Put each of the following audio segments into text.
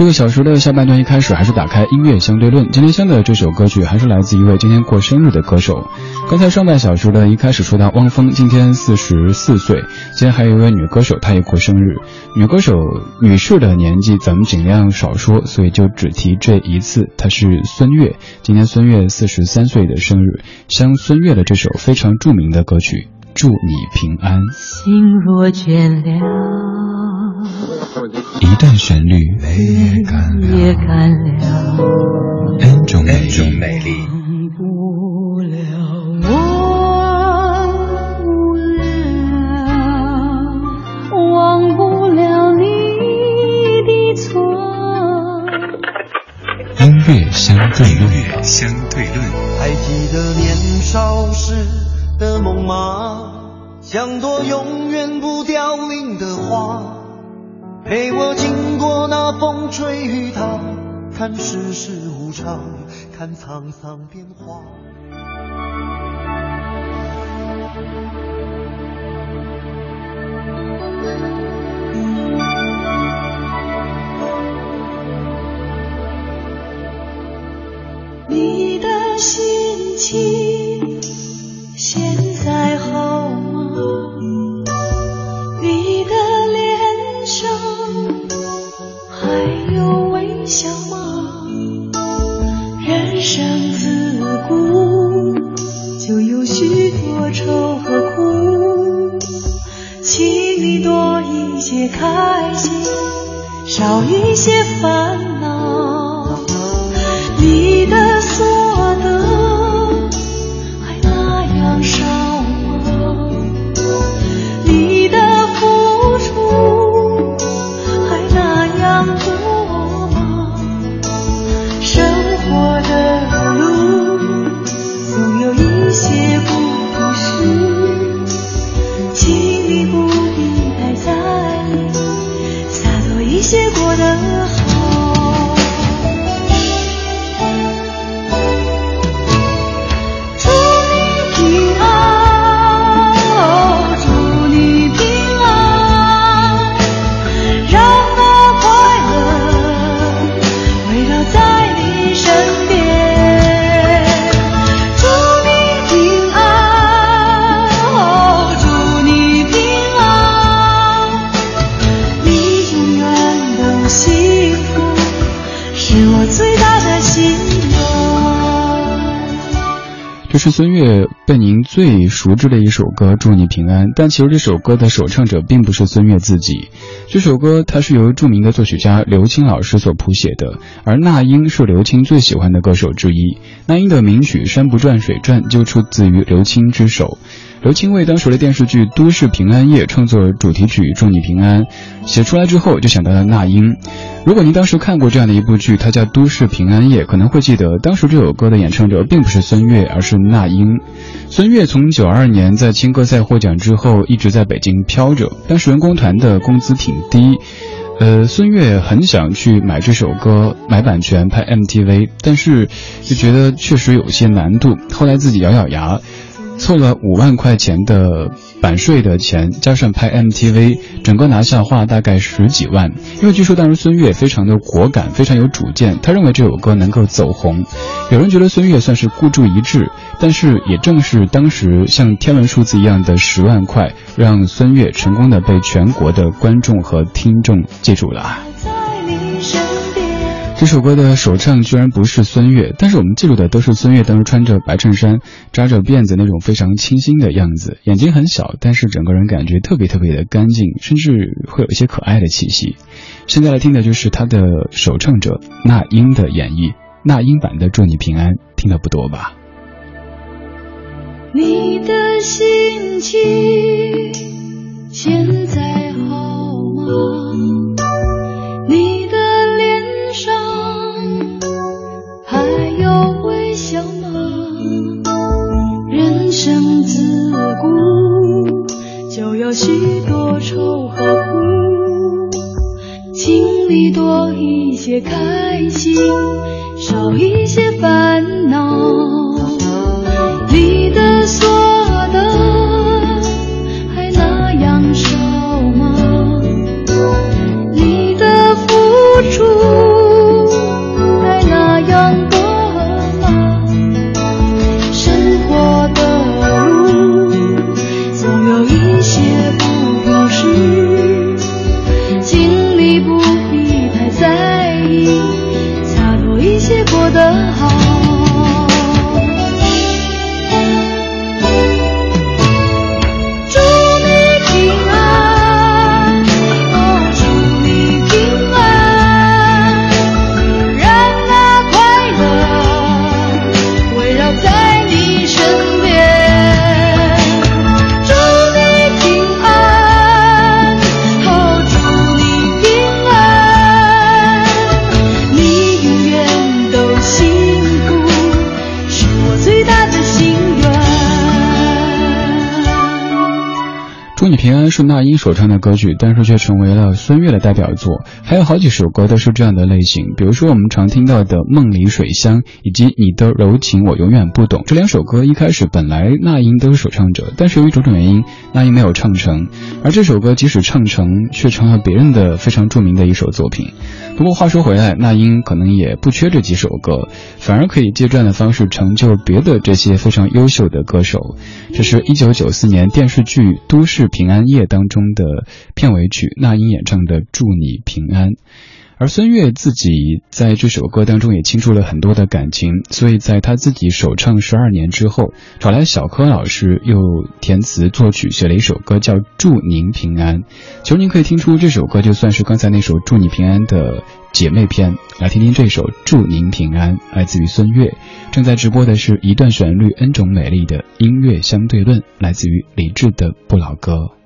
这个小时的下半段一开始还是打开音乐相对论。今天香的这首歌曲还是来自一位今天过生日的歌手。刚才上半小时的一开始说到汪峰今天四十四岁，今天还有一位女歌手她也过生日。女歌手女士的年纪咱们尽量少说，所以就只提这一次。她是孙悦，今天孙悦四十三岁的生日，像孙悦的这首非常著名的歌曲。祝你平安。心若倦了，一段旋律，也干了，n 种美丽，忘不了，忘不了，忘不了你的错。音乐相对论，相对论，还记得年少时。的梦吗？像朵永远不凋零的花，陪我经过那风吹雨打，看世事无常，看沧桑变化。你的心情。现在好开心，少一些烦是孙悦被您最熟知的一首歌《祝你平安》，但其实这首歌的首唱者并不是孙悦自己。这首歌它是由著名的作曲家刘青老师所谱写的，而那英是刘青最喜欢的歌手之一。那英的名曲《山不转水转》就出自于刘青之手。刘青为当时的电视剧《都市平安夜》创作主题曲《祝你平安》，写出来之后就想到了那英。如果您当时看过这样的一部剧，它叫《都市平安夜》，可能会记得当时这首歌的演唱者并不是孙悦，而是那英。孙悦从九二年在青歌赛获奖之后一直在北京飘着，当时人工团的工资挺低，呃，孙悦很想去买这首歌买版权拍 MTV，但是就觉得确实有些难度，后来自己咬咬牙。凑了五万块钱的版税的钱，加上拍 MTV，整个拿下花大概十几万。因为据说当时孙悦非常的果敢，非常有主见，他认为这首歌能够走红。有人觉得孙悦算是孤注一掷，但是也正是当时像天文数字一样的十万块，让孙悦成功的被全国的观众和听众记住了。在你身这首歌的首唱居然不是孙悦，但是我们记住的都是孙悦当时穿着白衬衫、扎着辫子那种非常清新的样子，眼睛很小，但是整个人感觉特别特别的干净，甚至会有一些可爱的气息。现在来听的就是他的首唱者那英的演绎，那英版的《祝你平安》，听的不多吧？你的心情现在好吗？许多愁和苦，请你多一些开心，少一些平安是那英所唱的歌曲，但是却成为了孙悦的代表作。还有好几首歌都是这样的类型，比如说我们常听到的《梦里水乡》以及《你的柔情我永远不懂》这两首歌，一开始本来那英都是首唱者，但是由于种种原因，那英没有唱成。而这首歌即使唱成，却成了别人的非常著名的一首作品。不过话说回来，那英可能也不缺这几首歌，反而可以借这样的方式成就别的这些非常优秀的歌手。这是一九九四年电视剧《都市平安夜》当中的片尾曲，那英演唱的《祝你平安》。而孙悦自己在这首歌当中也倾注了很多的感情，所以在他自己首唱十二年之后，找来小柯老师又填词作曲写了一首歌叫《祝您平安》。其实您可以听出这首歌就算是刚才那首《祝你平安》的姐妹篇。来听听这首《祝您平安》，来自于孙悦。正在直播的是一段旋律 N 种美丽的音乐相对论，来自于李志的不老歌。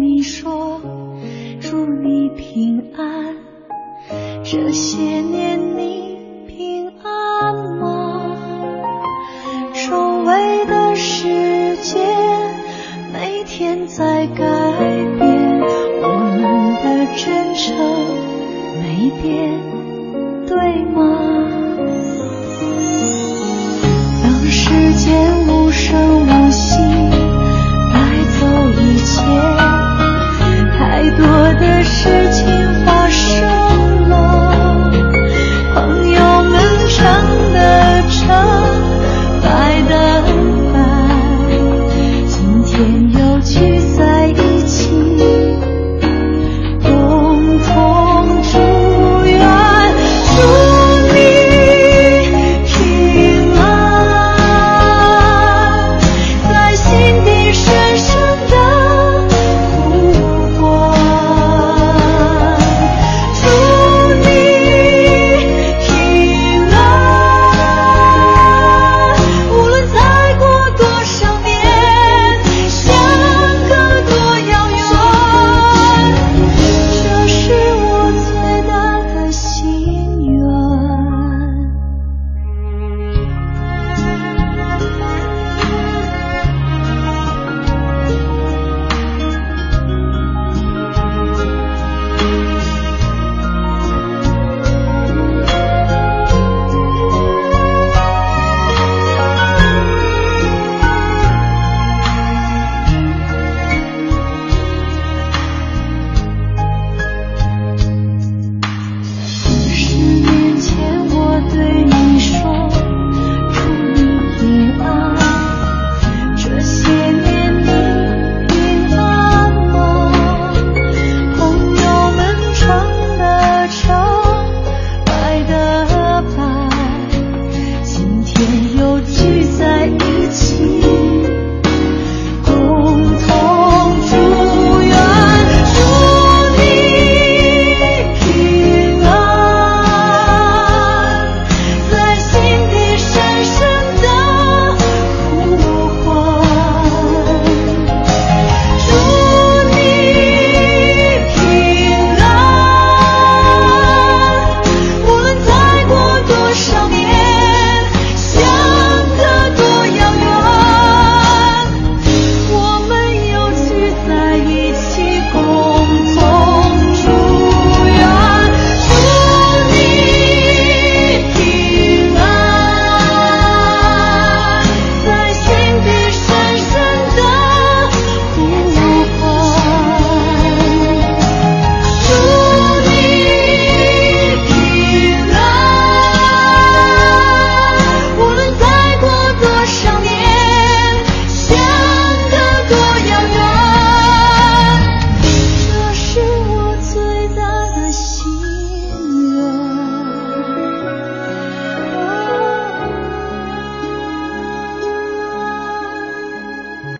你说祝你平安。这些年你平安吗？周围的世界每天在改。